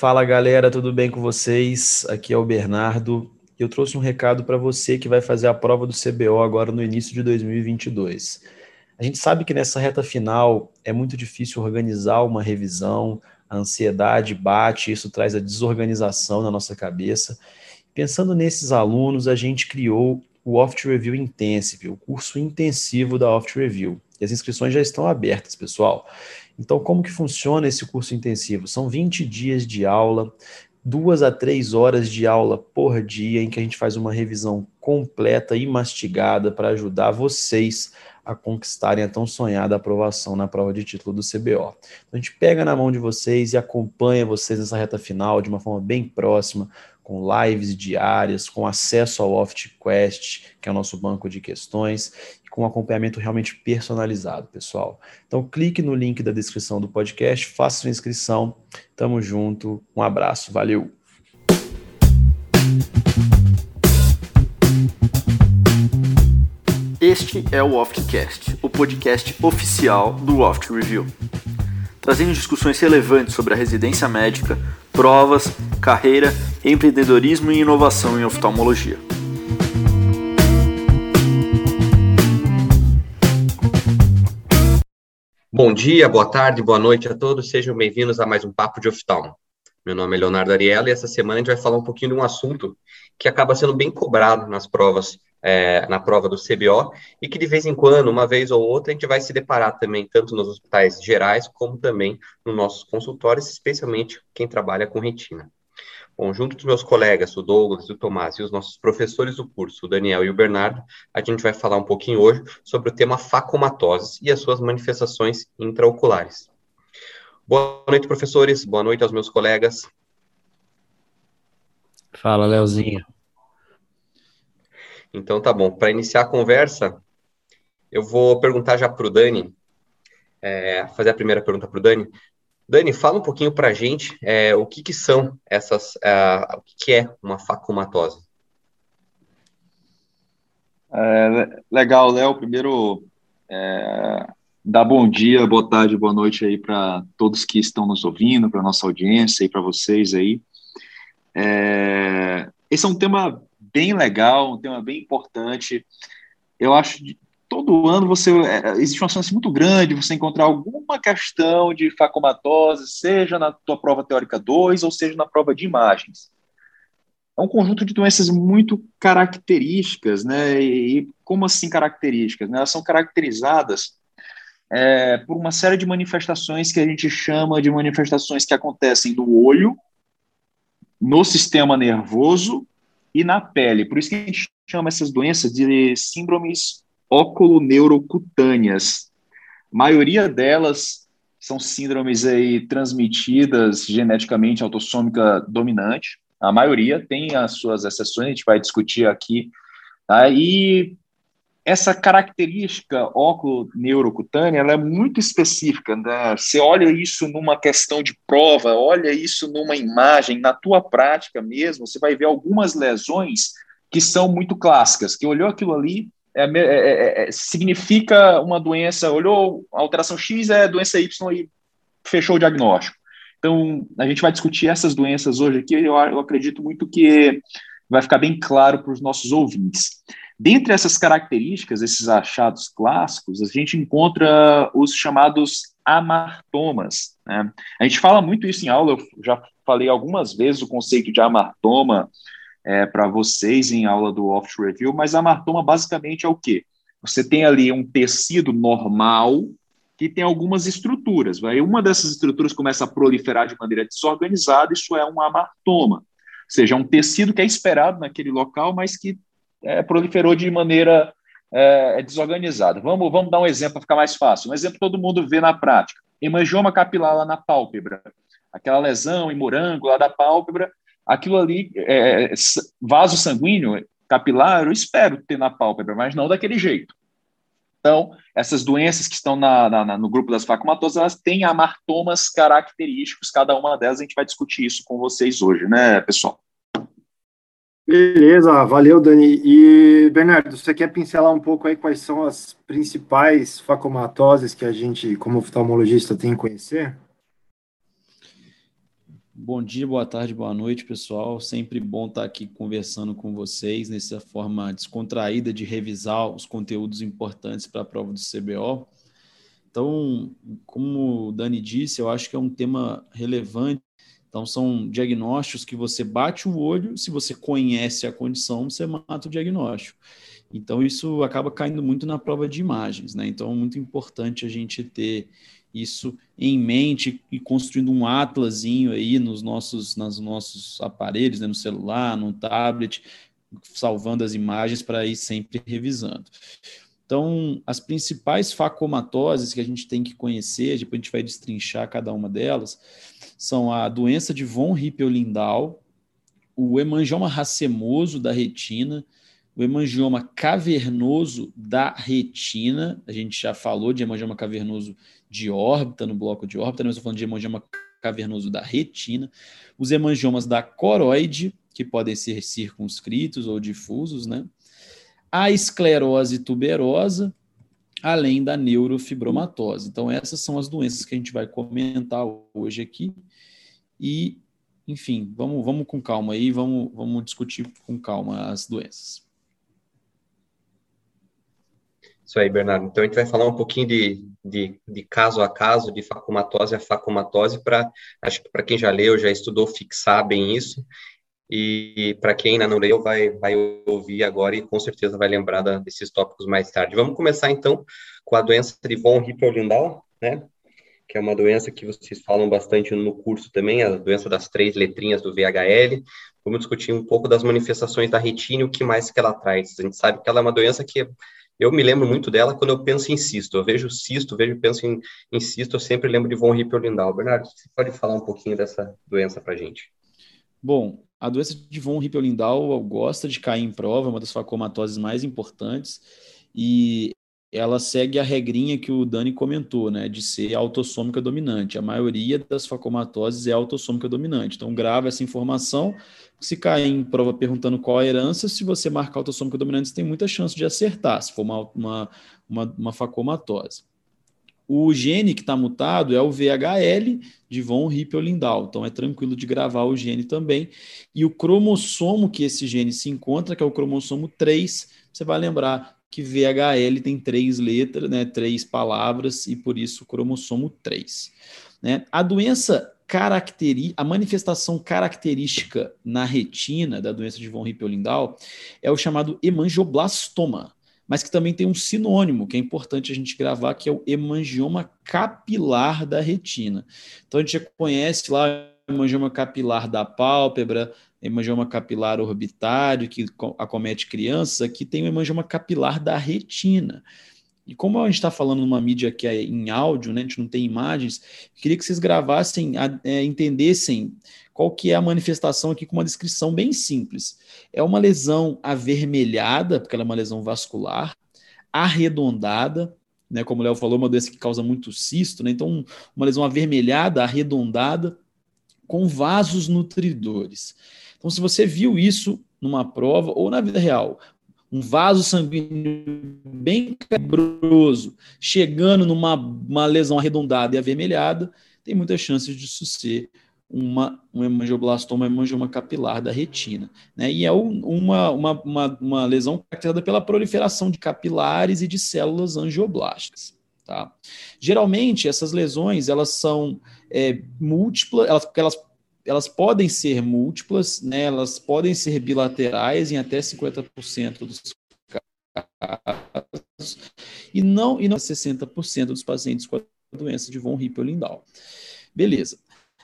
Fala galera, tudo bem com vocês? Aqui é o Bernardo. Eu trouxe um recado para você que vai fazer a prova do CBO agora no início de 2022. A gente sabe que nessa reta final é muito difícil organizar uma revisão, a ansiedade bate, isso traz a desorganização na nossa cabeça. Pensando nesses alunos, a gente criou o Oft Review Intensive, o curso intensivo da Oft Review. E as inscrições já estão abertas, pessoal. Então, como que funciona esse curso intensivo? São 20 dias de aula, duas a três horas de aula por dia, em que a gente faz uma revisão completa e mastigada para ajudar vocês a conquistarem a tão sonhada aprovação na prova de título do CBO. Então, a gente pega na mão de vocês e acompanha vocês nessa reta final de uma forma bem próxima, com lives diárias, com acesso ao OftQuest, que é o nosso banco de questões, com acompanhamento realmente personalizado, pessoal. Então, clique no link da descrição do podcast, faça sua inscrição. Tamo junto, um abraço, valeu! Este é o Oftcast, o podcast oficial do Oft Review. Trazendo discussões relevantes sobre a residência médica, provas, carreira, empreendedorismo e inovação em oftalmologia. Bom dia, boa tarde, boa noite a todos, sejam bem-vindos a mais um Papo de Oftalmo. Meu nome é Leonardo Ariela e essa semana a gente vai falar um pouquinho de um assunto que acaba sendo bem cobrado nas provas é, na prova do CBO, e que de vez em quando, uma vez ou outra, a gente vai se deparar também, tanto nos hospitais gerais, como também nos nossos consultórios, especialmente quem trabalha com retina. Bom, junto dos meus colegas, o Douglas, o Tomás e os nossos professores do curso, o Daniel e o Bernardo, a gente vai falar um pouquinho hoje sobre o tema facomatoses e as suas manifestações intraoculares. Boa noite, professores. Boa noite aos meus colegas. Fala, Leozinho. Então tá bom. Para iniciar a conversa, eu vou perguntar já para o Dani, é, fazer a primeira pergunta para o Dani. Dani, fala um pouquinho para a gente é, o que, que são essas, é, o que, que é uma facomatose. É, legal, Léo. Primeiro, é, dar bom dia, boa tarde, boa noite aí para todos que estão nos ouvindo, para nossa audiência e para vocês aí. É, esse é um tema bem legal, um tema bem importante. Eu acho todo ano você é, existe uma chance muito grande de você encontrar alguma questão de facomatose, seja na tua prova teórica 2 ou seja na prova de imagens. É um conjunto de doenças muito características, né? E como assim características? Né? Elas são caracterizadas é, por uma série de manifestações que a gente chama de manifestações que acontecem no olho, no sistema nervoso e na pele. Por isso que a gente chama essas doenças de síndromes oculoneurocutâneas. A maioria delas são síndromes aí transmitidas geneticamente autossômica dominante. A maioria tem as suas exceções, a gente vai discutir aqui. Tá? E essa característica oculoneurocutânea ela é muito específica. Né? Você olha isso numa questão de prova, olha isso numa imagem, na tua prática mesmo, você vai ver algumas lesões que são muito clássicas, que olhou aquilo ali, é, é, é, é significa uma doença, olhou alteração X, é doença Y e fechou o diagnóstico. Então, a gente vai discutir essas doenças hoje aqui, eu, eu acredito muito que vai ficar bem claro para os nossos ouvintes. Dentre essas características, esses achados clássicos, a gente encontra os chamados amartomas. Né? A gente fala muito isso em aula, eu já falei algumas vezes o conceito de amartoma é, para vocês em aula do Oft Review, mas amartoma basicamente é o quê? Você tem ali um tecido normal que tem algumas estruturas. Vai? Uma dessas estruturas começa a proliferar de maneira desorganizada, isso é um amartoma. Ou seja, é um tecido que é esperado naquele local, mas que é, proliferou de maneira é, desorganizada. Vamos, vamos dar um exemplo para ficar mais fácil. Um exemplo que todo mundo vê na prática. Hemangioma capilar lá na pálpebra. Aquela lesão em morango lá da pálpebra, aquilo ali, é, vaso sanguíneo capilar, eu espero ter na pálpebra, mas não daquele jeito. Então, essas doenças que estão na, na, no grupo das facomatosas, elas têm amartomas característicos, cada uma delas a gente vai discutir isso com vocês hoje, né, pessoal? Beleza, valeu, Dani. E, Bernardo, você quer pincelar um pouco aí quais são as principais facomatoses que a gente, como oftalmologista, tem que conhecer? Bom dia, boa tarde, boa noite, pessoal. Sempre bom estar aqui conversando com vocês nessa forma descontraída de revisar os conteúdos importantes para a prova do CBO. Então, como o Dani disse, eu acho que é um tema relevante. Então, são diagnósticos que você bate o olho, se você conhece a condição, você mata o diagnóstico. Então, isso acaba caindo muito na prova de imagens, né? Então, é muito importante a gente ter isso em mente e construindo um atlasinho aí nos nossos, nos nossos aparelhos, né, no celular, no tablet, salvando as imagens para ir sempre revisando. Então, as principais facomatoses que a gente tem que conhecer, depois a gente vai destrinchar cada uma delas, são a doença de von Hippel-Lindau, o hemangioma racemoso da retina, o hemangioma cavernoso da retina, a gente já falou de hemangioma cavernoso de órbita, no bloco de órbita, nós estamos falando de hemangioma cavernoso da retina, os hemangiomas da coroide, que podem ser circunscritos ou difusos, né? A esclerose tuberosa, além da neurofibromatose. Então, essas são as doenças que a gente vai comentar hoje aqui. E, enfim, vamos, vamos com calma aí, vamos, vamos discutir com calma as doenças. Isso aí, Bernardo. Então, a gente vai falar um pouquinho de, de, de caso a caso, de facomatose a facomatose, para, acho que para quem já leu, já estudou, fixar bem isso. E para quem ainda não leu, vai, vai ouvir agora e com certeza vai lembrar da, desses tópicos mais tarde. Vamos começar, então, com a doença de von Hippel-Lindau, né? Que é uma doença que vocês falam bastante no curso também, a doença das três letrinhas do VHL. Vamos discutir um pouco das manifestações da retina e o que mais que ela traz. A gente sabe que ela é uma doença que eu me lembro muito dela quando eu penso em cisto. Eu vejo cisto, vejo penso em, em cisto, eu sempre lembro de von Hippel-Lindau. Bernardo, você pode falar um pouquinho dessa doença para gente? Bom, a doença de von Hippel-Lindau gosta de cair em prova, é uma das facomatoses mais importantes, e ela segue a regrinha que o Dani comentou, né, de ser autossômica dominante. A maioria das facomatoses é autossômica dominante. Então, grava essa informação. Se cair em prova perguntando qual a herança, se você marcar autossômica dominante, você tem muita chance de acertar, se for uma, uma, uma, uma facomatose. O gene que está mutado é o VHL de von Hippel-Lindau, então é tranquilo de gravar o gene também. E o cromossomo que esse gene se encontra, que é o cromossomo 3, você vai lembrar que VHL tem três letras, né, três palavras, e por isso cromossomo 3. Né? A doença caracteri a manifestação característica na retina da doença de von Hippel-Lindau é o chamado hemangioblastoma, mas que também tem um sinônimo que é importante a gente gravar, que é o hemangioma capilar da retina. Então a gente já conhece lá hemangioma capilar da pálpebra, hemangioma capilar orbitário, que acomete crianças, aqui tem o hemangioma capilar da retina. E como a gente está falando numa mídia que é em áudio, né, a gente não tem imagens, queria que vocês gravassem, é, entendessem qual que é a manifestação aqui com uma descrição bem simples. É uma lesão avermelhada, porque ela é uma lesão vascular, arredondada, né, como o Léo falou, uma doença que causa muito cisto, né, então uma lesão avermelhada, arredondada, com vasos nutridores. Então, se você viu isso numa prova ou na vida real, um vaso sanguíneo bem cabroso, chegando numa uma lesão arredondada e avermelhada, tem muitas chances de isso ser uma, um hemangioblastoma, uma hemangioma capilar da retina. Né? E é uma, uma, uma, uma lesão caracterizada pela proliferação de capilares e de células angioblásticas. Tá? Geralmente, essas lesões elas são é, múltiplas, elas, elas elas podem ser múltiplas, né? elas podem ser bilaterais em até 50% dos casos, e não, e não 60% dos pacientes com a doença de von Hippel-Lindau. Beleza.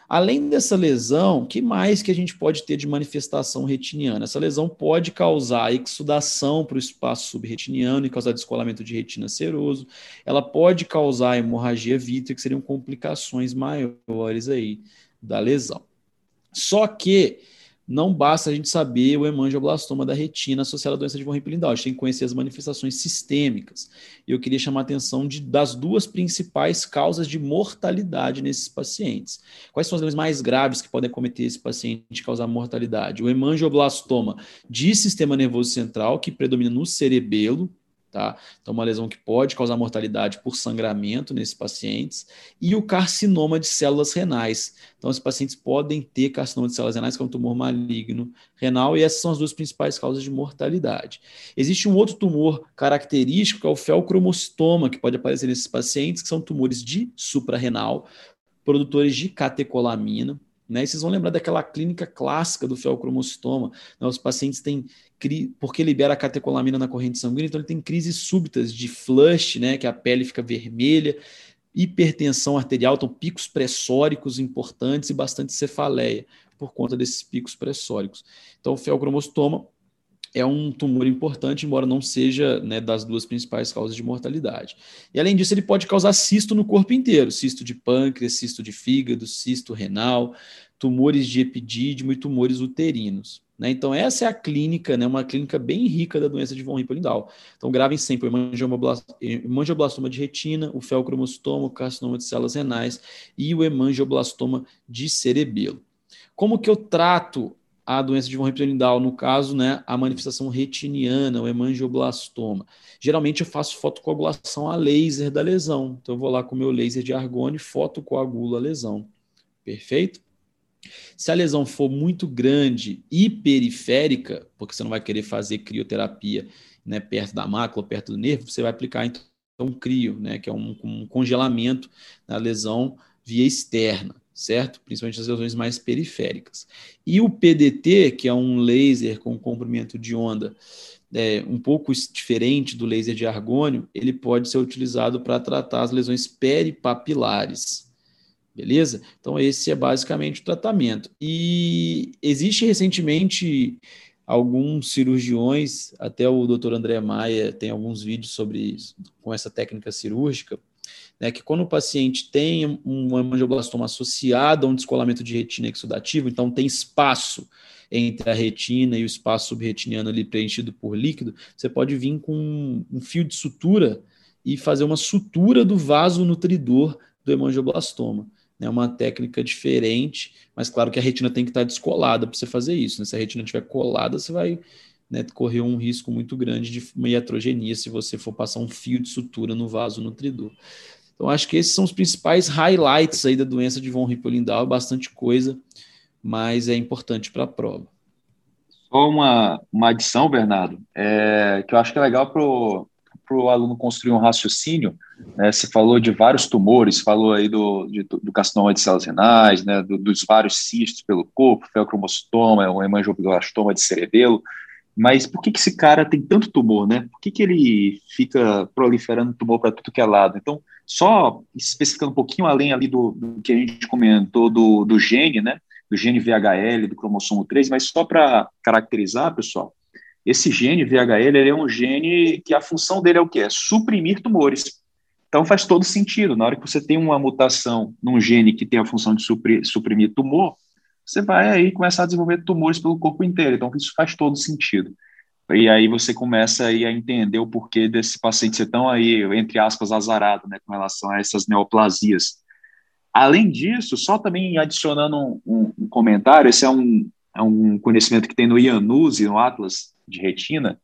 Além dessa lesão, que mais que a gente pode ter de manifestação retiniana? Essa lesão pode causar exudação para o espaço subretiniano e causar descolamento de retina seroso. Ela pode causar hemorragia vítrea, que seriam complicações maiores aí da lesão. Só que não basta a gente saber o hemangioblastoma da retina associado à doença de von Hippel-Lindau, a gente tem que conhecer as manifestações sistêmicas. E eu queria chamar a atenção de, das duas principais causas de mortalidade nesses pacientes. Quais são as lesões mais graves que podem cometer esse paciente e causar mortalidade? O hemangioblastoma de sistema nervoso central, que predomina no cerebelo, Tá? Então, uma lesão que pode causar mortalidade por sangramento nesses pacientes, e o carcinoma de células renais. Então, esses pacientes podem ter carcinoma de células renais, que é um tumor maligno renal, e essas são as duas principais causas de mortalidade. Existe um outro tumor característico, que é o felcromostoma, que pode aparecer nesses pacientes, que são tumores de suprarrenal, produtores de catecolamina. Né? E vocês vão lembrar daquela clínica clássica do felcromostoma. Né? Os pacientes têm, porque libera a catecolamina na corrente sanguínea, então ele tem crises súbitas de flush, né? que a pele fica vermelha, hipertensão arterial, então picos pressóricos importantes e bastante cefaleia por conta desses picos pressóricos. Então o felcromostoma é um tumor importante, embora não seja né, das duas principais causas de mortalidade. E além disso, ele pode causar cisto no corpo inteiro: cisto de pâncreas, cisto de fígado, cisto renal, tumores de epidídimo e tumores uterinos. Né? Então, essa é a clínica, né, uma clínica bem rica da doença de von Hippel-Lindau. Então, gravem sempre o hemangioblastoma de retina, o felcromostoma, o carcinoma de células renais e o hemangioblastoma de cerebelo. Como que eu trato a doença de von Hippel-Lindau, no caso, né, a manifestação retiniana, o hemangioblastoma. Geralmente eu faço fotocoagulação a laser da lesão. Então eu vou lá com o meu laser de argônio e fotocoagulo a lesão. Perfeito? Se a lesão for muito grande e periférica, porque você não vai querer fazer crioterapia né, perto da mácula, perto do nervo, você vai aplicar então um crio, né, que é um, um congelamento da lesão via externa certo? Principalmente as lesões mais periféricas. E o PDT, que é um laser com comprimento de onda é, um pouco diferente do laser de argônio, ele pode ser utilizado para tratar as lesões peripapilares. Beleza? Então, esse é basicamente o tratamento. E existe recentemente alguns cirurgiões, até o Dr. André Maia tem alguns vídeos sobre isso, com essa técnica cirúrgica, né, que quando o paciente tem um hemangioblastoma associado a um descolamento de retina exudativo, então tem espaço entre a retina e o espaço subretiniano ali preenchido por líquido, você pode vir com um fio de sutura e fazer uma sutura do vaso nutridor do hemangioblastoma. É uma técnica diferente, mas claro que a retina tem que estar descolada para você fazer isso. Né? Se a retina estiver colada, você vai né, correr um risco muito grande de uma iatrogenia se você for passar um fio de sutura no vaso nutridor. Então, acho que esses são os principais highlights aí da doença de von Hippel-Lindau, é bastante coisa, mas é importante para a prova. Só uma, uma adição, Bernardo, é, que eu acho que é legal para o aluno construir um raciocínio. Né, você falou de vários tumores, falou aí do, de, do carcinoma de células renais, né, do, dos vários cistos pelo corpo, felcromostoma, o hemangioblastoma de cerebelo, mas por que, que esse cara tem tanto tumor, né? Por que, que ele fica proliferando tumor para tudo que é lado? Então, só especificando um pouquinho além ali do, do que a gente comentou do, do gene, né? Do gene VHL, do cromossomo 3, mas só para caracterizar, pessoal, esse gene VHL é um gene que a função dele é o quê? É suprimir tumores. Então faz todo sentido. Na hora que você tem uma mutação num gene que tem a função de suprimir tumor, você vai aí começar a desenvolver tumores pelo corpo inteiro. Então, isso faz todo sentido. E aí você começa aí a entender o porquê desse paciente ser tão aí, entre aspas, azarado, né, com relação a essas neoplasias. Além disso, só também adicionando um, um, comentário, esse é um, é um conhecimento que tem no Iannuzzi, no Atlas de Retina,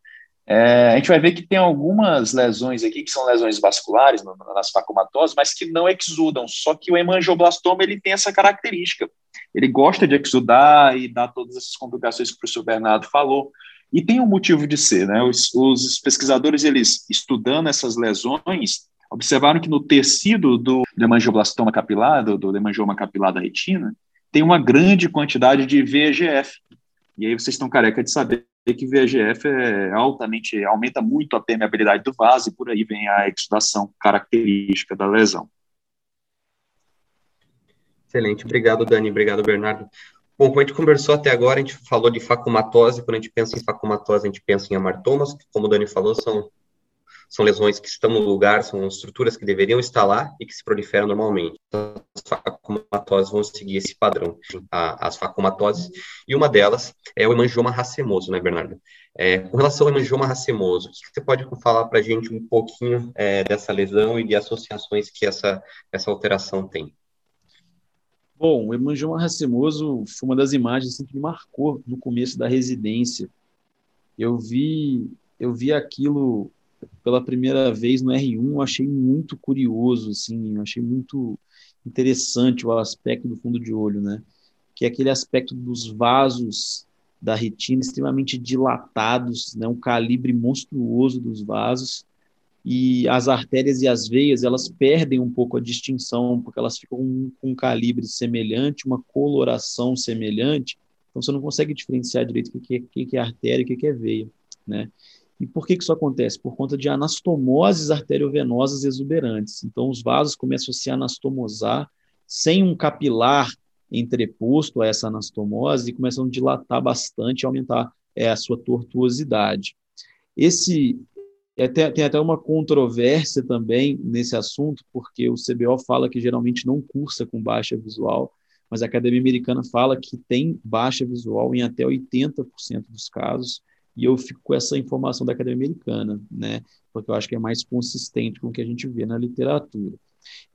é, a gente vai ver que tem algumas lesões aqui que são lesões vasculares nas facomatoses, mas que não exudam. Só que o hemangioblastoma ele tem essa característica. Ele gosta de exudar e dá todas essas complicações que o professor Bernardo falou. E tem um motivo de ser, né? Os, os pesquisadores, eles estudando essas lesões, observaram que no tecido do hemangioblastoma capilar, do, do hemangioma capilar da retina, tem uma grande quantidade de VEGF. E aí vocês estão careca de saber que VEGF é altamente, aumenta muito a permeabilidade do vaso e por aí vem a exudação característica da lesão. Excelente, obrigado Dani, obrigado Bernardo. Bom, como a gente conversou até agora, a gente falou de facomatose, quando a gente pensa em facomatose, a gente pensa em amartomas, que como o Dani falou, são são lesões que estão no lugar, são estruturas que deveriam estar lá e que se proliferam normalmente. Então, as facomatoses vão seguir esse padrão, as facomatoses, e uma delas é o hemangioma racemoso, né, Bernardo? É, com relação ao hemangioma racemoso, o que você pode falar para a gente um pouquinho é, dessa lesão e de associações que essa, essa alteração tem? Bom, o hemangioma racemoso foi uma das imagens assim, que me marcou no começo da residência. Eu vi, eu vi aquilo pela primeira vez no R1, eu achei muito curioso, assim, achei muito interessante o aspecto do fundo de olho, né? Que é aquele aspecto dos vasos da retina extremamente dilatados, né? Um calibre monstruoso dos vasos e as artérias e as veias elas perdem um pouco a distinção porque elas ficam com um calibre semelhante, uma coloração semelhante, então você não consegue diferenciar direito o que é, que é artéria e o que é veia, né? E por que, que isso acontece? Por conta de anastomoses arteriovenosas exuberantes. Então, os vasos começam a se anastomosar sem um capilar entreposto a essa anastomose e começam a dilatar bastante e aumentar é, a sua tortuosidade. Esse é, tem, tem, até uma controvérsia também nesse assunto, porque o CBO fala que geralmente não cursa com baixa visual, mas a Academia Americana fala que tem baixa visual em até 80% dos casos, e eu fico com essa informação da Academia Americana, né? Porque eu acho que é mais consistente com o que a gente vê na literatura.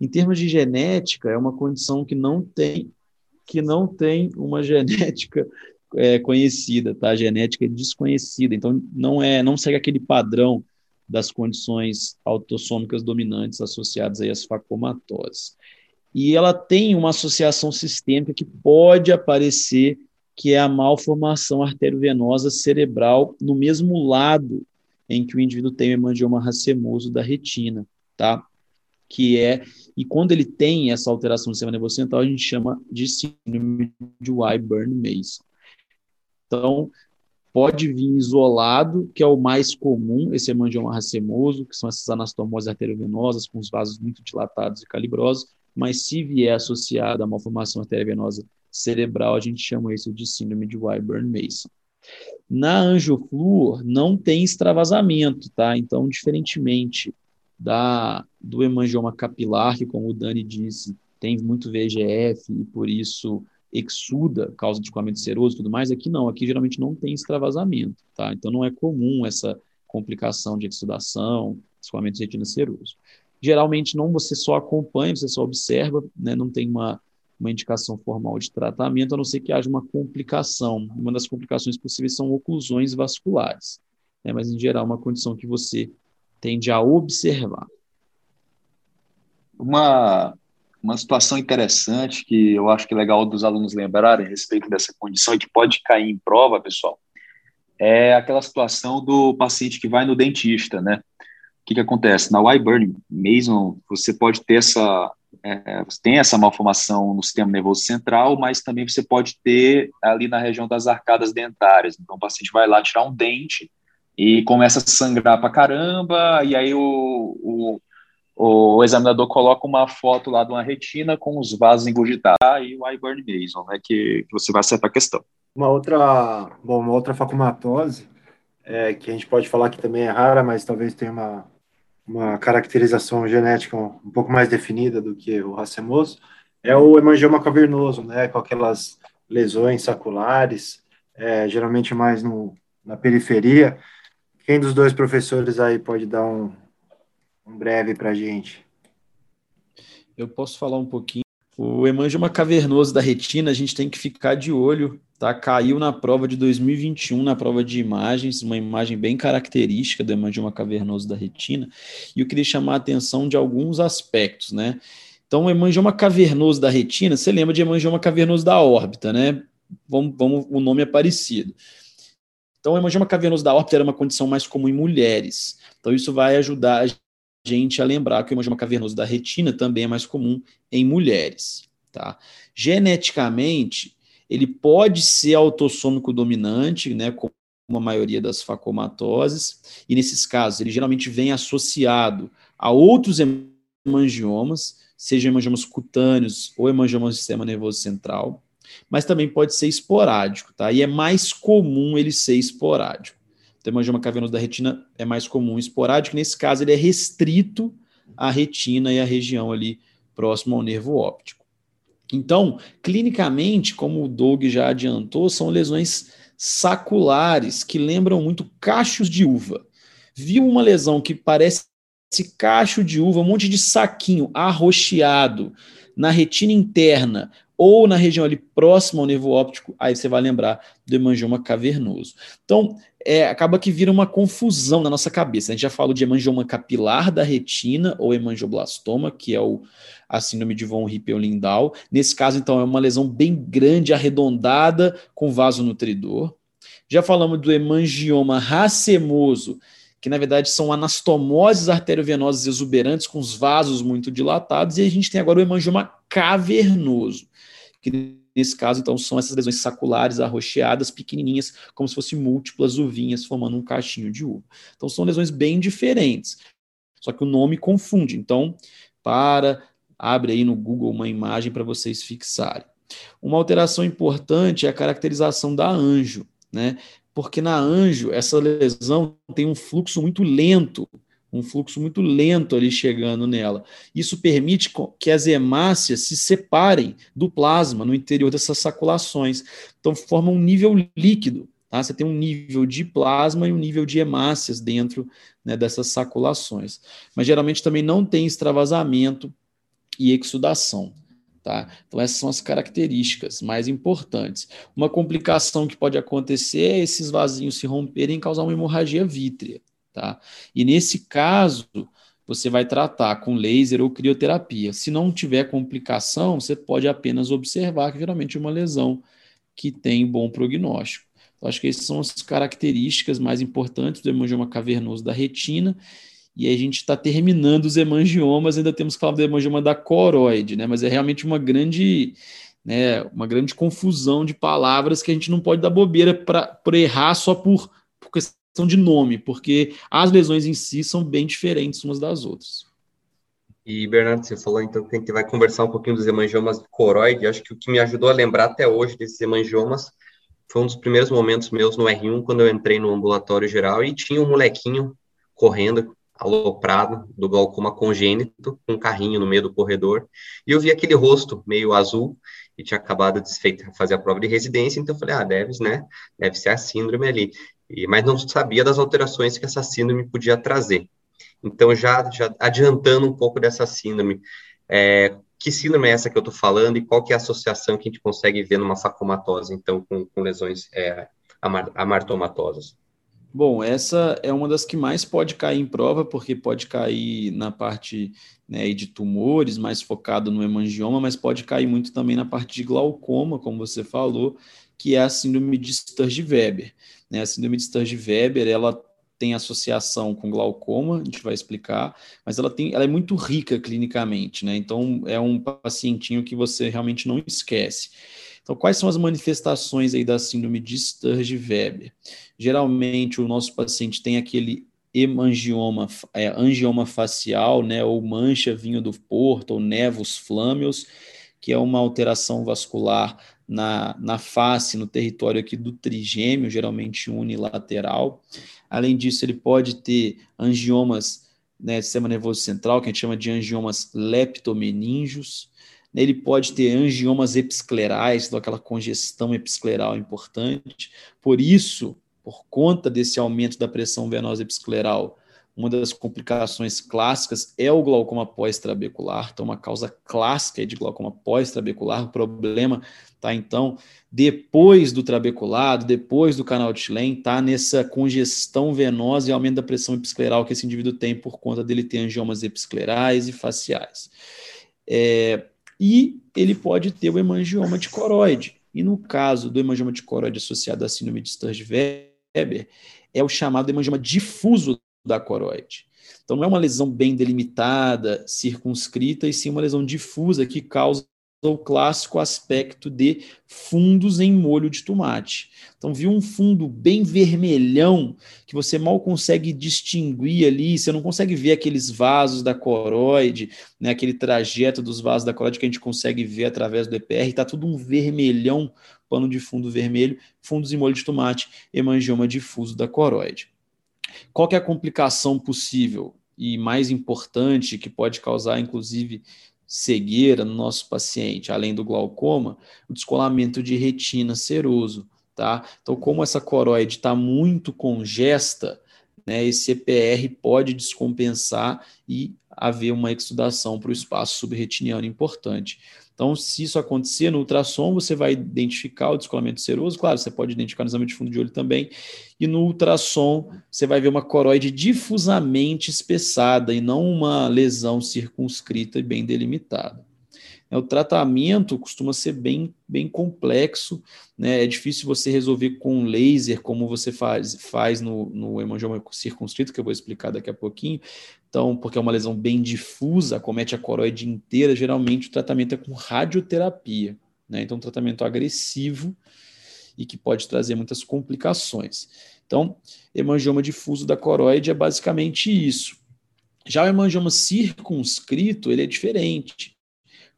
Em termos de genética, é uma condição que não tem que não tem uma genética é, conhecida, tá? A genética é desconhecida, então não é, não segue aquele padrão das condições autossômicas dominantes associadas aí às facomatoses. E ela tem uma associação sistêmica que pode aparecer que é a malformação arteriovenosa cerebral no mesmo lado em que o indivíduo tem o hemangioma racemoso da retina, tá? Que é, e quando ele tem essa alteração do sistema nervoso central, a gente chama de síndrome de Wyburn-Mason. Então, pode vir isolado, que é o mais comum, esse hemangioma racemoso, que são essas anastomoses arteriovenosas com os vasos muito dilatados e calibrosos, mas se vier associado à malformação arteriovenosa cerebral, a gente chama isso de síndrome de Wyburn-Mason. Na angioflúor, não tem extravasamento, tá? Então, diferentemente da, do hemangioma capilar, que, como o Dani disse, tem muito VEGF e por isso exuda, causa de escoamento seroso e tudo mais, aqui não, aqui geralmente não tem extravasamento, tá? Então, não é comum essa complicação de exudação, escoamento de retina seroso. Geralmente, não você só acompanha, você só observa, né? Não tem uma uma indicação formal de tratamento, a não ser que haja uma complicação. Uma das complicações possíveis são oclusões vasculares, né? mas em geral, uma condição que você tende a observar. Uma, uma situação interessante que eu acho que é legal dos alunos lembrarem a respeito dessa condição e que pode cair em prova, pessoal, é aquela situação do paciente que vai no dentista, né? O que, que acontece? Na Wyburn Mason, você pode ter essa é, você tem essa malformação no sistema nervoso central, mas também você pode ter ali na região das arcadas dentárias. Então, o paciente vai lá tirar um dente e começa a sangrar para caramba, e aí o, o, o, examinador coloca uma foto lá de uma retina com os vasos engurgitados e o Iburn Mason, né, que, que você vai acertar a questão. Uma outra, bom, uma outra facomatose, é, que a gente pode falar que também é rara, mas talvez tenha uma, uma caracterização genética um pouco mais definida do que o racemoso, é o hemangioma cavernoso, né, com aquelas lesões saculares, é, geralmente mais no, na periferia. Quem dos dois professores aí pode dar um, um breve para gente? Eu posso falar um pouquinho. O hemangioma cavernoso da retina, a gente tem que ficar de olho tá? Caiu na prova de 2021, na prova de imagens, uma imagem bem característica do hemangioma cavernoso da retina, e eu queria chamar a atenção de alguns aspectos, né? Então, o hemangioma cavernoso da retina, você lembra de hemangioma cavernoso da órbita, né? Vamos, vamos, o nome é parecido. Então, o hemangioma cavernoso da órbita era uma condição mais comum em mulheres. Então, isso vai ajudar a gente a lembrar que o hemangioma cavernoso da retina também é mais comum em mulheres, tá? Geneticamente, ele pode ser autossômico dominante, né, como a maioria das facomatoses, e nesses casos ele geralmente vem associado a outros hemangiomas, seja hemangiomas cutâneos ou hemangiomas do sistema nervoso central, mas também pode ser esporádico, tá? E é mais comum ele ser esporádico. O hemangioma cavernoso da retina é mais comum esporádico, nesse caso ele é restrito à retina e à região ali próximo ao nervo óptico. Então, clinicamente, como o Doug já adiantou, são lesões saculares que lembram muito cachos de uva. Viu uma lesão que parece cacho de uva, um monte de saquinho arroxeado na retina interna ou na região ali próxima ao nervo óptico, aí você vai lembrar do hemangioma cavernoso. Então, é, acaba que vira uma confusão na nossa cabeça. A gente já falou de hemangioma capilar da retina ou hemangioblastoma, que é o, a síndrome de von Hippel-Lindau. Nesse caso, então, é uma lesão bem grande, arredondada, com vaso nutridor. Já falamos do hemangioma racemoso, que na verdade são anastomoses arteriovenosas exuberantes com os vasos muito dilatados, e a gente tem agora o hemangioma cavernoso, que nesse caso, então, são essas lesões saculares arroxeadas, pequenininhas, como se fossem múltiplas uvinhas formando um cachinho de uva. Então, são lesões bem diferentes, só que o nome confunde. Então, para, abre aí no Google uma imagem para vocês fixarem. Uma alteração importante é a caracterização da anjo, né? porque na anjo essa lesão tem um fluxo muito lento, um fluxo muito lento ali chegando nela. Isso permite que as hemácias se separem do plasma no interior dessas saculações. Então forma um nível líquido. Tá? Você tem um nível de plasma e um nível de hemácias dentro né, dessas saculações. Mas geralmente também não tem extravasamento e exudação. Tá? Então, essas são as características mais importantes. Uma complicação que pode acontecer é esses vasinhos se romperem e causar uma hemorragia vítrea. Tá? E nesse caso, você vai tratar com laser ou crioterapia. Se não tiver complicação, você pode apenas observar que geralmente é uma lesão que tem bom prognóstico. Então, acho que essas são as características mais importantes do hemangioma cavernoso da retina e a gente está terminando os hemangiomas, ainda temos que falar do hemangioma da coroide, né? Mas é realmente uma grande, né, uma grande confusão de palavras que a gente não pode dar bobeira para errar só por, por questão de nome, porque as lesões em si são bem diferentes umas das outras. E, Bernardo, você falou então que a gente vai conversar um pouquinho dos hemangiomas coroide. Acho que o que me ajudou a lembrar até hoje desses hemangiomas foi um dos primeiros momentos meus no R1, quando eu entrei no ambulatório geral e tinha um molequinho correndo aloprado do glaucoma congênito, com um carrinho no meio do corredor, e eu vi aquele rosto meio azul, e tinha acabado de fazer a prova de residência, então eu falei, ah, deve, né, deve ser a síndrome ali, e, mas não sabia das alterações que essa síndrome podia trazer. Então, já, já adiantando um pouco dessa síndrome, é, que síndrome é essa que eu estou falando e qual que é a associação que a gente consegue ver numa facomatose, então, com, com lesões é, amartomatosas? Bom, essa é uma das que mais pode cair em prova, porque pode cair na parte né, de tumores, mais focado no hemangioma, mas pode cair muito também na parte de glaucoma, como você falou, que é a síndrome de Sturge-Weber. Né? A síndrome de Sturge-Weber, ela tem associação com glaucoma, a gente vai explicar, mas ela, tem, ela é muito rica clinicamente, né? Então, é um pacientinho que você realmente não esquece. Então, quais são as manifestações aí da síndrome de Sturge-Weber? Geralmente, o nosso paciente tem aquele hemangioma, é, angioma facial, né, ou mancha vinho do porto, ou nevos flâmeos, que é uma alteração vascular na, na face, no território aqui do trigêmeo, geralmente unilateral. Além disso, ele pode ter angiomas né, sistema nervoso central, que a gente chama de angiomas leptomeningios, ele pode ter angiomas episclerais, então aquela congestão episcleral importante. Por isso, por conta desse aumento da pressão venosa episcleral, uma das complicações clássicas é o glaucoma pós-trabecular, então uma causa clássica de glaucoma pós-trabecular. O problema tá então depois do trabeculado, depois do canal de Schlein, tá nessa congestão venosa e aumento da pressão episcleral que esse indivíduo tem por conta dele ter angiomas episclerais e faciais. É, e ele pode ter o hemangioma de coroide. E no caso do hemangioma de coroide associado à síndrome de Sturge-Weber, é o chamado hemangioma difuso da coroide. Então, não é uma lesão bem delimitada, circunscrita, e sim uma lesão difusa que causa o clássico aspecto de fundos em molho de tomate. Então, viu um fundo bem vermelhão que você mal consegue distinguir ali, você não consegue ver aqueles vasos da coroide, né, aquele trajeto dos vasos da coroide que a gente consegue ver através do EPR, está tudo um vermelhão, pano de fundo vermelho, fundos em molho de tomate, hemangioma difuso da coroide. Qual que é a complicação possível e mais importante que pode causar, inclusive, cegueira no nosso paciente, além do glaucoma, o descolamento de retina seroso, tá? Então, como essa coroide está muito congesta, né, esse EPR pode descompensar e haver uma exudação para o espaço subretiniano importante. Então, se isso acontecer no ultrassom, você vai identificar o descolamento seroso, claro, você pode identificar no exame de fundo de olho também, e no ultrassom você vai ver uma coroide difusamente espessada e não uma lesão circunscrita e bem delimitada. É, o tratamento costuma ser bem, bem complexo, né? é difícil você resolver com laser, como você faz, faz no, no hemangioma circunscrito, que eu vou explicar daqui a pouquinho. Então, porque é uma lesão bem difusa, acomete a coroide inteira, geralmente o tratamento é com radioterapia. Né? Então, um tratamento agressivo e que pode trazer muitas complicações. Então, hemangioma difuso da coroide é basicamente isso. Já o hemangioma circunscrito, ele é diferente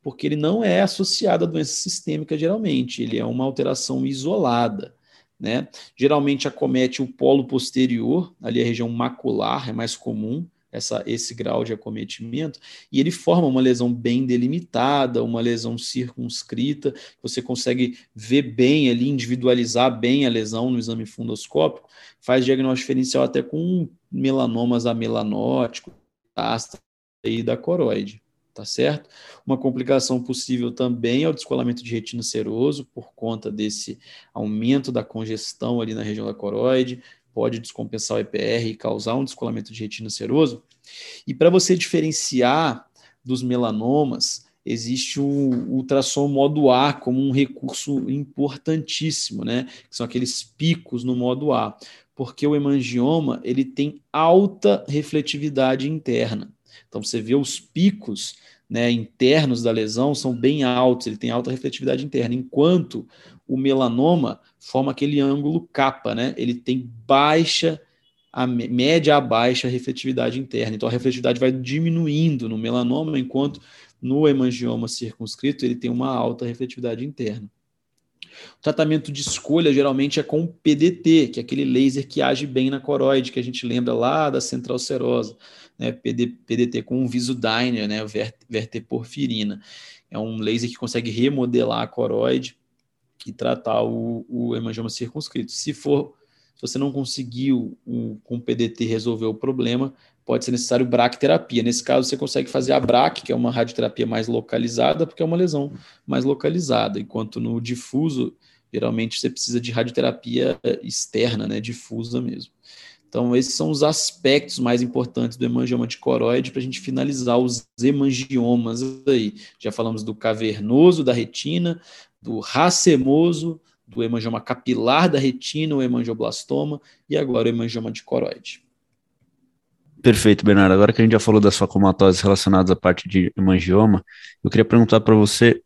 porque ele não é associado à doença sistêmica geralmente, ele é uma alteração isolada. Né? Geralmente acomete o polo posterior, ali a região macular é mais comum, essa, esse grau de acometimento, e ele forma uma lesão bem delimitada, uma lesão circunscrita, você consegue ver bem ali, individualizar bem a lesão no exame fundoscópico, faz diagnóstico diferencial até com melanomas amelanóticos, aí da coroide tá certo? Uma complicação possível também é o descolamento de retina seroso, por conta desse aumento da congestão ali na região da coroide, pode descompensar o EPR e causar um descolamento de retina seroso. E para você diferenciar dos melanomas, existe o ultrassom modo A como um recurso importantíssimo, né? Que são aqueles picos no modo A, porque o hemangioma ele tem alta refletividade interna. Então você vê os picos né, internos da lesão são bem altos, ele tem alta refletividade interna, enquanto o melanoma forma aquele ângulo capa, né? Ele tem baixa a média a baixa refletividade interna. Então a refletividade vai diminuindo no melanoma, enquanto no hemangioma circunscrito ele tem uma alta refletividade interna. O tratamento de escolha geralmente é com PDT, que é aquele laser que age bem na coroide, que a gente lembra lá da central serosa né, PD, PDT com Visudyner, né, verteporfirina. É um laser que consegue remodelar a coroide e tratar o, o hemangioma circunscrito. Se for, se você não conseguiu o, com PDT resolver o problema, pode ser necessário bracterapia. Nesse caso, você consegue fazer a BRAC, que é uma radioterapia mais localizada, porque é uma lesão mais localizada, enquanto no difuso, geralmente você precisa de radioterapia externa, né, difusa mesmo. Então, esses são os aspectos mais importantes do hemangioma de coroide para a gente finalizar os hemangiomas aí. Já falamos do cavernoso da retina, do racemoso, do hemangioma capilar da retina, o hemangioblastoma, e agora o hemangioma de coroide. Perfeito, Bernardo. Agora que a gente já falou das facomatoses relacionadas à parte de hemangioma, eu queria perguntar para você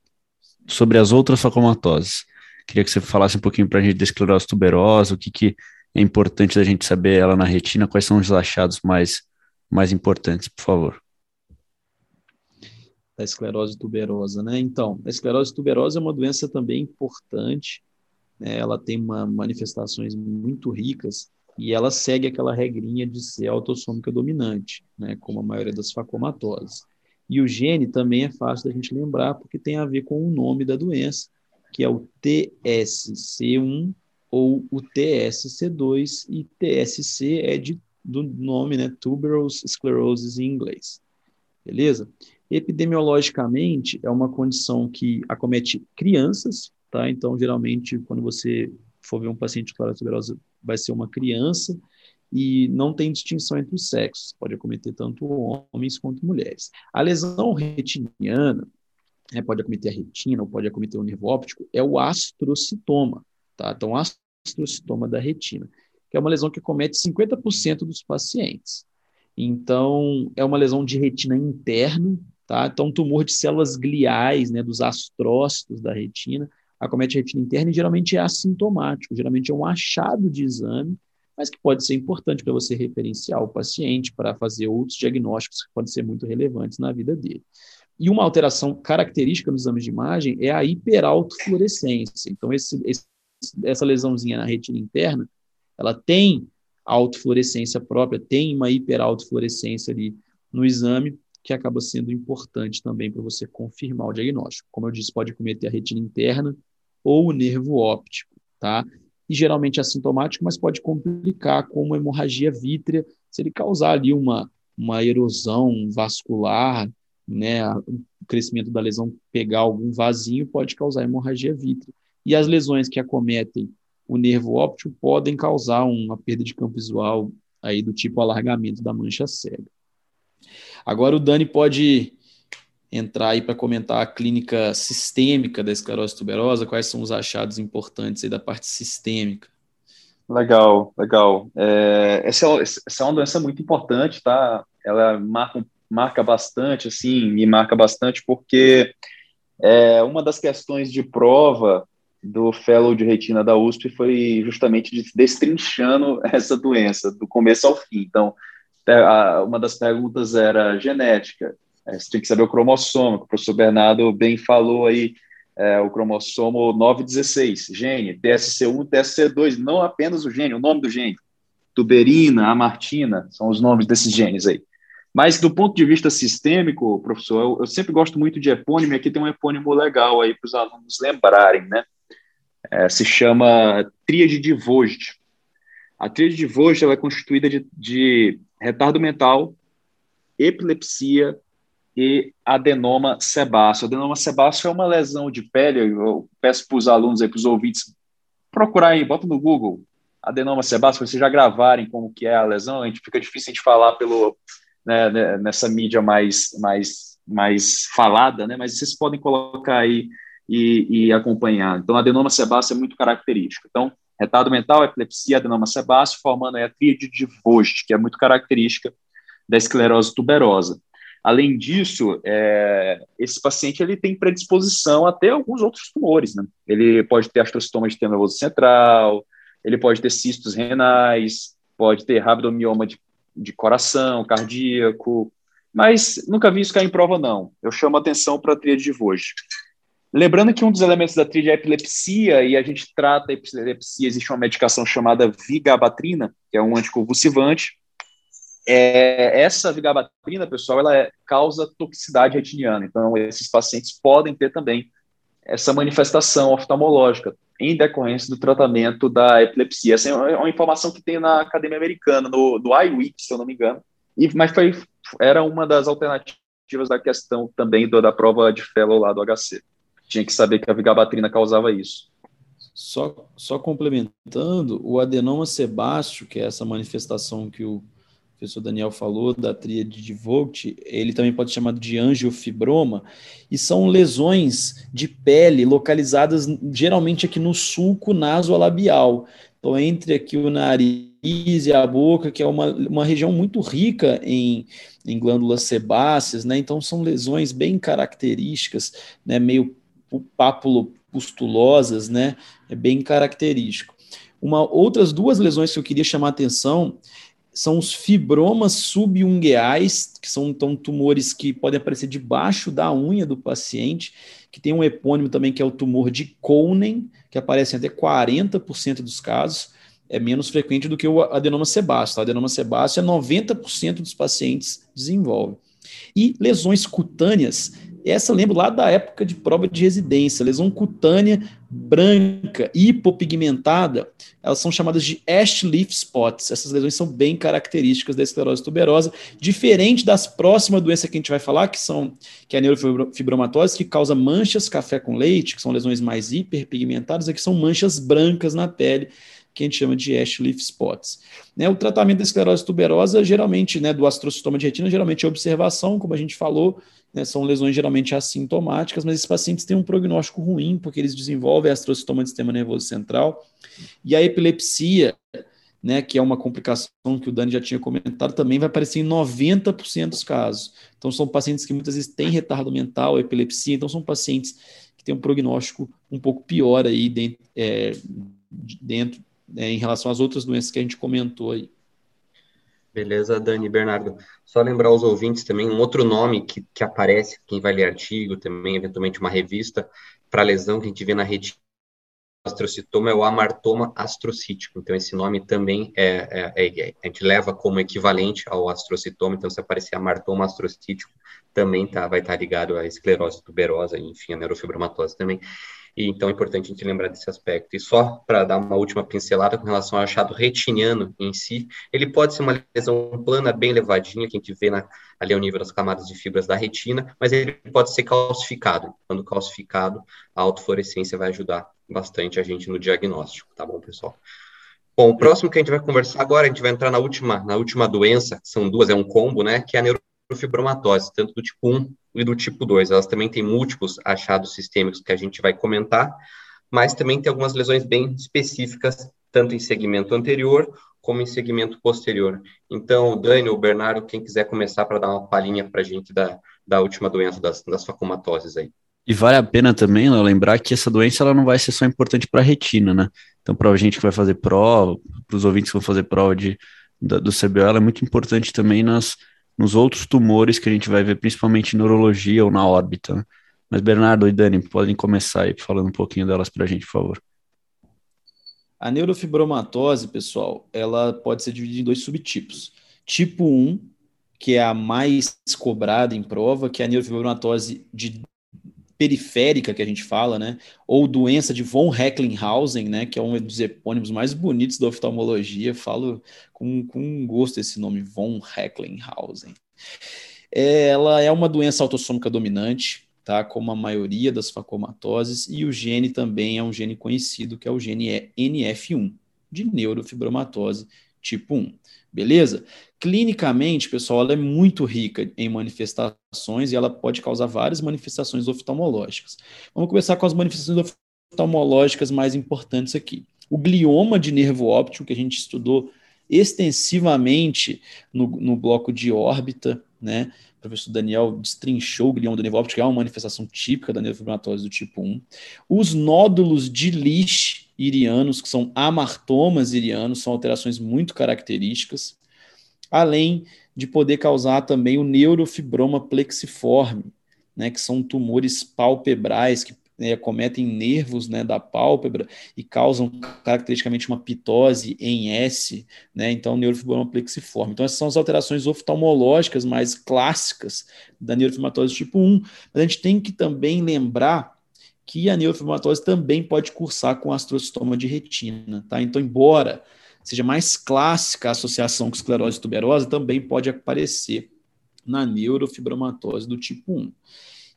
sobre as outras facomatoses. Queria que você falasse um pouquinho para a gente da esclerose tuberosa, o que, que é importante a gente saber ela na retina? Quais são os achados mais, mais importantes, por favor? Da esclerose tuberosa, né? Então, a esclerose tuberosa é uma doença também importante, né? ela tem uma, manifestações muito ricas e ela segue aquela regrinha de ser autossômica dominante, né? como a maioria das facomatoses. E o gene também é fácil da gente lembrar, porque tem a ver com o nome da doença, que é o TSC1 ou o TSC2 e TSC é de, do nome, né, tuberous sclerosis em inglês. Beleza? Epidemiologicamente, é uma condição que acomete crianças, tá? Então, geralmente, quando você for ver um paciente com tuberosa, vai ser uma criança e não tem distinção entre os sexos, pode acometer tanto homens quanto mulheres. A lesão retiniana, né, pode acometer a retina ou pode acometer o nervo óptico, é o astrocitoma, tá? Então, astrocitoma da retina, que é uma lesão que comete 50% dos pacientes. Então, é uma lesão de retina interna, tá? Então, tumor de células gliais, né, dos astrócitos da retina, acomete a retina interna e geralmente é assintomático, geralmente é um achado de exame, mas que pode ser importante para você referenciar o paciente para fazer outros diagnósticos que podem ser muito relevantes na vida dele. E uma alteração característica nos exames de imagem é a hiperautofluorescência. Então, esse, esse essa lesãozinha na retina interna, ela tem autofluorescência própria, tem uma hiperautofluorescência ali no exame, que acaba sendo importante também para você confirmar o diagnóstico. Como eu disse, pode cometer a retina interna ou o nervo óptico, tá? E geralmente é assintomático, mas pode complicar com uma hemorragia vítrea, se ele causar ali uma, uma erosão vascular, né, o crescimento da lesão pegar algum vasinho pode causar hemorragia vítrea. E as lesões que acometem o nervo óptico podem causar uma perda de campo visual aí do tipo alargamento da mancha cega. Agora o Dani pode entrar aí para comentar a clínica sistêmica da esclerose tuberosa, quais são os achados importantes aí da parte sistêmica. Legal, legal. É, essa, é, essa é uma doença muito importante, tá? Ela marca, marca bastante, assim, me marca bastante porque é, uma das questões de prova do fellow de retina da USP foi justamente destrinchando essa doença, do começo ao fim. Então, uma das perguntas era genética, é, você tem que saber o cromossomo, o professor Bernardo bem falou aí, é, o cromossomo 916, gene, TSC1, TSC2, não apenas o gene, o nome do gene, tuberina, amartina, são os nomes desses genes aí. Mas do ponto de vista sistêmico, professor, eu, eu sempre gosto muito de epônimo, e aqui tem um epônimo legal aí para os alunos lembrarem, né? é, se chama tríade de Vogt. A tríade de Vogt é constituída de, de retardo mental, epilepsia e adenoma sebáceo. Adenoma sebáceo é uma lesão de pele, eu peço para os alunos aí, para os ouvintes, procurar aí, bota no Google, adenoma sebáceo, para vocês já gravarem como que é a lesão, a gente fica difícil a gente falar pelo, né, né, nessa mídia mais, mais, mais falada, né, mas vocês podem colocar aí e, e acompanhar. Então, adenoma sebácea é muito característica. Então, retardo mental, epilepsia, adenoma sebácea, formando a tríade de Vogt, que é muito característica da esclerose tuberosa. Além disso, é, esse paciente ele tem predisposição a ter alguns outros tumores. Né? Ele pode ter astrocitoma de nervoso central, ele pode ter cistos renais, pode ter rabdomioma de, de coração, cardíaco, mas nunca vi isso cair em prova, não. Eu chamo atenção para a tríade de Vogt. Lembrando que um dos elementos da tríade é a epilepsia, e a gente trata a epilepsia, existe uma medicação chamada vigabatrina, que é um anticonvulsivante. É, essa vigabatrina, pessoal, ela é, causa toxicidade retiniana, então esses pacientes podem ter também essa manifestação oftalmológica em decorrência do tratamento da epilepsia. Essa é uma informação que tem na Academia Americana, no, no iWeek, se eu não me engano, e, mas foi, era uma das alternativas da questão também do, da prova de fellow lá do HC tinha que saber que a vigabatrina causava isso. Só, só complementando, o adenoma sebáceo, que é essa manifestação que o professor Daniel falou, da tríade de Vogt, ele também pode ser chamado de angiofibroma, e são lesões de pele localizadas geralmente aqui no sulco nasolabial. Então, entre aqui o nariz e a boca, que é uma, uma região muito rica em, em glândulas sebáceas, né? Então, são lesões bem características, né? Meio pápulo-pustulosas, né? É bem característico. Uma, outras duas lesões que eu queria chamar a atenção são os fibromas subungueais, que são então, tumores que podem aparecer debaixo da unha do paciente, que tem um epônimo também que é o tumor de Conen, que aparece em até 40% dos casos, é menos frequente do que o adenoma sebáceo. O adenoma sebáceo é 90% dos pacientes desenvolve. E lesões cutâneas essa eu lembro lá da época de prova de residência, lesão cutânea branca, hipopigmentada, elas são chamadas de Ashleaf spots. Essas lesões são bem características da esclerose tuberosa, diferente das próximas doenças que a gente vai falar, que são que é a neurofibromatose, que causa manchas café com leite, que são lesões mais hiperpigmentadas, aqui são manchas brancas na pele, que a gente chama de Ashleaf spots. Né, o tratamento da esclerose tuberosa, geralmente, né, do astrocitoma de retina, geralmente é observação, como a gente falou, né, são lesões geralmente assintomáticas, mas esses pacientes têm um prognóstico ruim, porque eles desenvolvem astrocitoma do sistema nervoso central, e a epilepsia, né, que é uma complicação que o Dani já tinha comentado, também vai aparecer em 90% dos casos. Então, são pacientes que muitas vezes têm retardo mental, epilepsia, então são pacientes que têm um prognóstico um pouco pior aí dentro, é, dentro é, em relação às outras doenças que a gente comentou aí. Beleza, Dani Bernardo. Só lembrar aos ouvintes também um outro nome que, que aparece, quem vai ler artigo também, eventualmente uma revista, para lesão que a gente vê na retina astrocitoma é o amartoma astrocítico. Então, esse nome também é, é, é, a gente leva como equivalente ao astrocitoma. Então, se aparecer amartoma astrocítico, também tá, vai estar tá ligado à esclerose tuberosa, enfim, a neurofibromatose também. E então é importante a gente lembrar desse aspecto. E só para dar uma última pincelada com relação ao achado retiniano em si, ele pode ser uma lesão plana bem levadinha, que a gente vê na, ali ao nível das camadas de fibras da retina, mas ele pode ser calcificado. Quando calcificado, a autofluorescência vai ajudar bastante a gente no diagnóstico, tá bom, pessoal? Bom, o próximo que a gente vai conversar agora, a gente vai entrar na última, na última doença, que são duas, é um combo, né, que é a neurofibromatose, tanto do tipo 1 e do tipo 2. Elas também têm múltiplos achados sistêmicos que a gente vai comentar, mas também tem algumas lesões bem específicas, tanto em segmento anterior como em segmento posterior. Então, Dani ou Bernardo, quem quiser começar para dar uma palhinha para a gente da, da última doença das, das facomatoses aí. E vale a pena também né, lembrar que essa doença ela não vai ser só importante para a retina, né? Então, para a gente que vai fazer prova, para os ouvintes que vão fazer prova de, da, do CBO, ela é muito importante também nas, nos outros tumores que a gente vai ver, principalmente em neurologia ou na órbita. Né? Mas Bernardo e Dani, podem começar aí falando um pouquinho delas para a gente, por favor. A neurofibromatose, pessoal, ela pode ser dividida em dois subtipos. Tipo 1, que é a mais cobrada em prova, que é a neurofibromatose de periférica que a gente fala, né? Ou doença de von Recklinghausen, né? Que é um dos epônimos mais bonitos da oftalmologia. Falo com, com gosto esse nome, von Recklinghausen. É, ela é uma doença autossômica dominante, tá? Como a maioria das facomatoses, e o gene também é um gene conhecido, que é o gene NF1, de neurofibromatose tipo 1. Beleza? Clinicamente, pessoal, ela é muito rica em manifestações e ela pode causar várias manifestações oftalmológicas. Vamos começar com as manifestações oftalmológicas mais importantes aqui. O glioma de nervo óptico, que a gente estudou extensivamente no, no bloco de órbita, né? Professor Daniel destrinchou o glioma do nervo óptico, que é uma manifestação típica da neurofibromatose do tipo 1. Os nódulos de Lisch irianos, que são amartomas irianos, são alterações muito características além de poder causar também o neurofibroma plexiforme, né, que são tumores palpebrais que né, acometem nervos né, da pálpebra e causam caracteristicamente uma pitose em S, né, então neurofibroma plexiforme. Então essas são as alterações oftalmológicas mais clássicas da neurofibromatose tipo 1, mas a gente tem que também lembrar que a neurofibromatose também pode cursar com astrocitoma de retina, tá? Então, embora seja mais clássica a associação com esclerose tuberosa, também pode aparecer na neurofibromatose do tipo 1.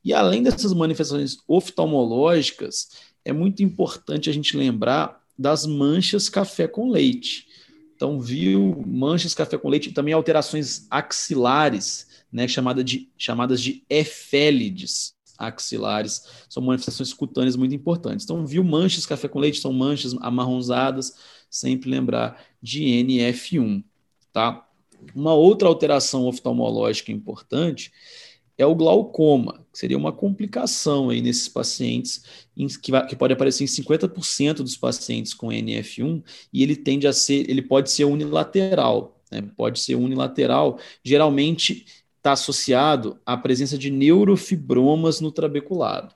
E além dessas manifestações oftalmológicas, é muito importante a gente lembrar das manchas café com leite. Então, viu manchas café com leite, também alterações axilares, né, chamada de, chamadas de efélides axilares, são manifestações cutâneas muito importantes. Então, viu manchas café com leite, são manchas amarronzadas, sempre lembrar de NF1, tá? Uma outra alteração oftalmológica importante é o glaucoma, que seria uma complicação aí nesses pacientes, que, pode aparecer em 50% dos pacientes com NF1, e ele tende a ser, ele pode ser unilateral, né? pode ser unilateral, geralmente está associado à presença de neurofibromas no trabeculado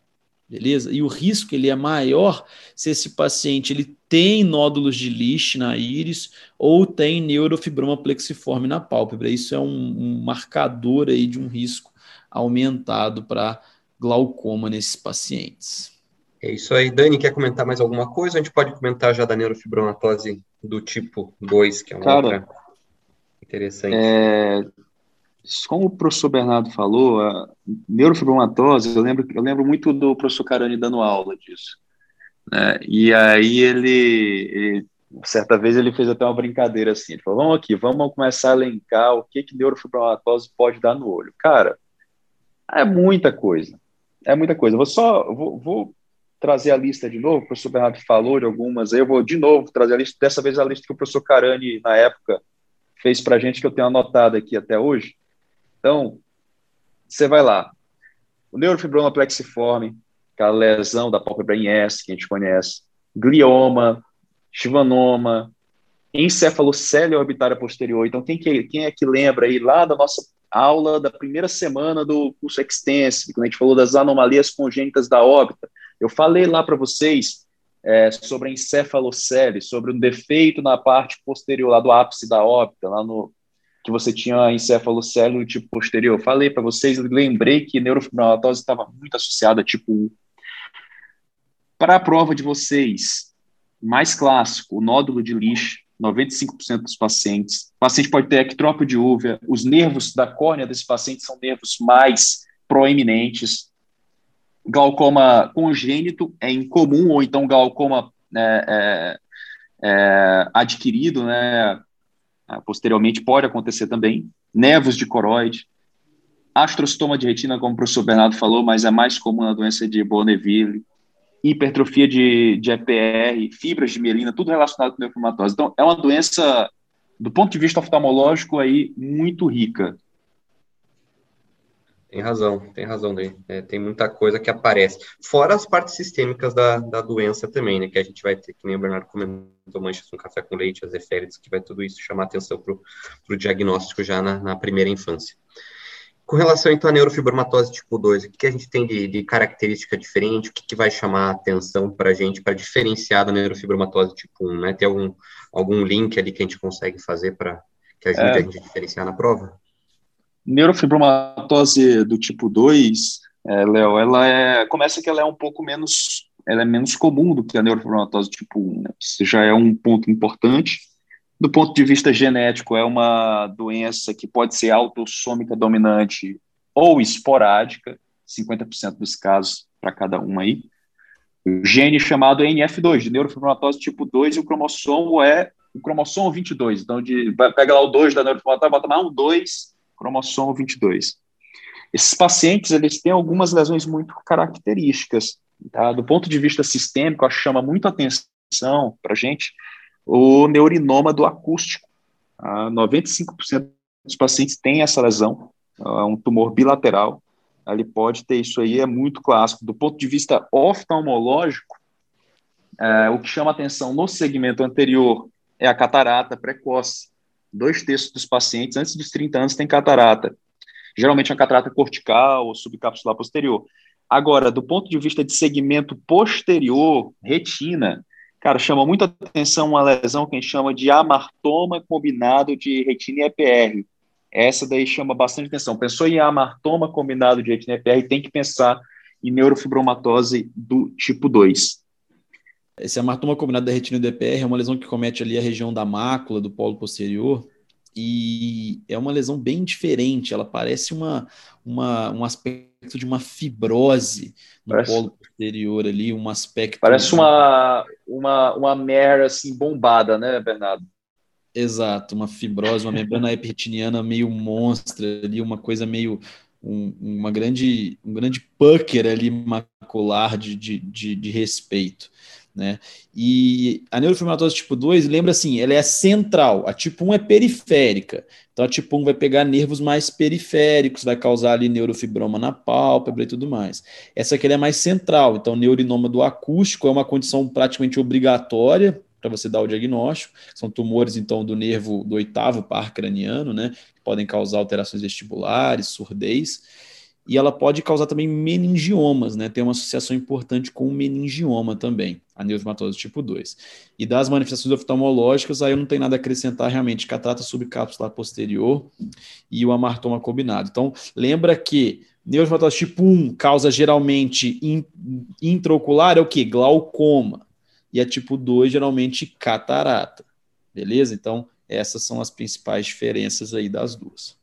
beleza? E o risco ele é maior se esse paciente ele tem nódulos de Lisch na íris ou tem neurofibroma plexiforme na pálpebra. Isso é um, um marcador aí de um risco aumentado para glaucoma nesses pacientes. É isso aí. Dani, quer comentar mais alguma coisa? A gente pode comentar já da neurofibromatose do tipo 2, que é uma Cara, outra interessante. É, como o professor Bernardo falou, a neurofibromatose, eu lembro, eu lembro muito do professor Carani dando aula disso. Né? E aí ele, ele, certa vez ele fez até uma brincadeira assim, ele falou, vamos aqui, vamos começar a elencar o que que neurofibromatose pode dar no olho. Cara, é muita coisa, é muita coisa. vou só, vou, vou trazer a lista de novo, o professor Bernardo falou de algumas, eu vou de novo trazer a lista, dessa vez a lista que o professor Carani, na época, fez para a gente, que eu tenho anotado aqui até hoje, então, você vai lá. O neurofibroma plexiforme, aquela lesão da pálpebra em S, que a gente conhece, glioma, chivanoma, encefalocele orbitária posterior. Então, quem, que, quem é que lembra aí lá da nossa aula da primeira semana do curso Extensive, quando a gente falou das anomalias congênitas da órbita? Eu falei lá para vocês é, sobre a encefalocele, sobre um defeito na parte posterior, lá do ápice da órbita, lá no, que você tinha encefalocélula tipo posterior. Eu falei para vocês, lembrei que neurofibromatose estava muito associada a tipo 1. Para a prova de vocês, mais clássico, o nódulo de lixo, 95% dos pacientes. O paciente pode ter ectrópio de uva, os nervos da córnea desse paciente são nervos mais proeminentes. Glaucoma congênito é incomum, ou então glaucoma né, é, é, adquirido, né, posteriormente pode acontecer também. Nervos de coroide, astrostoma de retina, como o professor Bernardo falou, mas é mais comum na doença de Bonneville, hipertrofia de, de EPR, fibras de mielina, tudo relacionado com neofimatose. Então, é uma doença, do ponto de vista oftalmológico, aí, muito rica. Tem razão, tem razão daí. É, tem muita coisa que aparece. Fora as partes sistêmicas da, da doença também, né? Que a gente vai ter, que nem o Bernardo comentou, manchas com café com leite, as eférides, que vai tudo isso chamar atenção para o diagnóstico já na, na primeira infância. Com relação, então, à neurofibromatose tipo 2, o que, que a gente tem de, de característica diferente? O que, que vai chamar a atenção para a gente para diferenciar da neurofibromatose tipo 1? Né? Tem algum, algum link ali que a gente consegue fazer para que ajude é, a gente a diferenciar na prova? Neurofibromatose do tipo 2, é, Léo, ela é, começa que ela é um pouco menos, ela é menos comum do que a neurofibromatose tipo 1, né? Isso já é um ponto importante. Do ponto de vista genético, é uma doença que pode ser autossômica dominante ou esporádica, 50% dos casos para cada um aí. O gene chamado NF2, de neurofibromatose tipo 2, e o cromossomo é o cromossomo 22. Então, de, pega lá o 2 da neurofibromatose, bota mais um 2, cromossomo 22. Esses pacientes, eles têm algumas lesões muito características. Tá? Do ponto de vista sistêmico, acho que chama muito atenção para gente o neurinoma do acústico. Ah, 95% dos pacientes têm essa lesão, ah, um tumor bilateral. Ele pode ter isso aí, é muito clássico. Do ponto de vista oftalmológico, é, o que chama atenção no segmento anterior é a catarata precoce. Dois terços dos pacientes antes dos 30 anos têm catarata. Geralmente é uma catarata cortical ou subcapsular posterior. Agora, do ponto de vista de segmento posterior, retina, Cara, chama muita atenção uma lesão que a gente chama de amartoma combinado de retina EPR. Essa daí chama bastante atenção. Pensou em amartoma combinado de retina EPR, tem que pensar em neurofibromatose do tipo 2. Esse amartoma combinado da retina EPR é uma lesão que comete ali a região da mácula, do polo posterior, e é uma lesão bem diferente. Ela parece uma, uma, um aspecto de uma fibrose no parece, polo posterior ali, um aspecto. Parece uma, uma, uma mera assim bombada, né, Bernardo? Exato, uma fibrose, uma membrana epitiniana meio monstra ali, uma coisa meio. Um, uma grande, um grande pucker ali macular de, de, de, de respeito. Né? E a neurofibromatose tipo 2, lembra assim, ela é central, a tipo 1 é periférica. Então a tipo 1 vai pegar nervos mais periféricos, vai causar ali neurofibroma na pálpebra e tudo mais. Essa aqui é mais central, então neurinoma do acústico é uma condição praticamente obrigatória para você dar o diagnóstico. São tumores então do nervo do oitavo par craniano, né, que podem causar alterações vestibulares, surdez e ela pode causar também meningiomas, né? Tem uma associação importante com o meningioma também, a neuromatose tipo 2. E das manifestações oftalmológicas, aí eu não tenho nada a acrescentar realmente, catarata subcapsular posterior e o amartoma combinado. Então, lembra que neuromatose tipo 1 causa geralmente intraocular, é o que? Glaucoma. E a tipo 2, geralmente, catarata. Beleza? Então, essas são as principais diferenças aí das duas.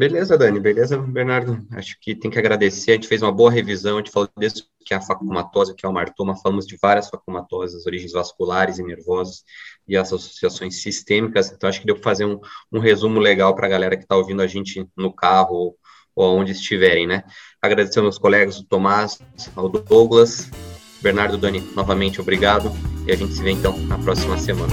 Beleza, Dani, beleza, Bernardo. Acho que tem que agradecer. A gente fez uma boa revisão, a gente falou desde que é a facumatose, que é o martoma, falamos de várias facumatoses, origens vasculares e nervosas e as associações sistêmicas. Então, acho que deu para fazer um, um resumo legal para a galera que está ouvindo a gente no carro ou, ou onde estiverem, né? Agradecer aos meus colegas, o Tomás, ao Douglas, Bernardo, Dani, novamente obrigado e a gente se vê então na próxima semana.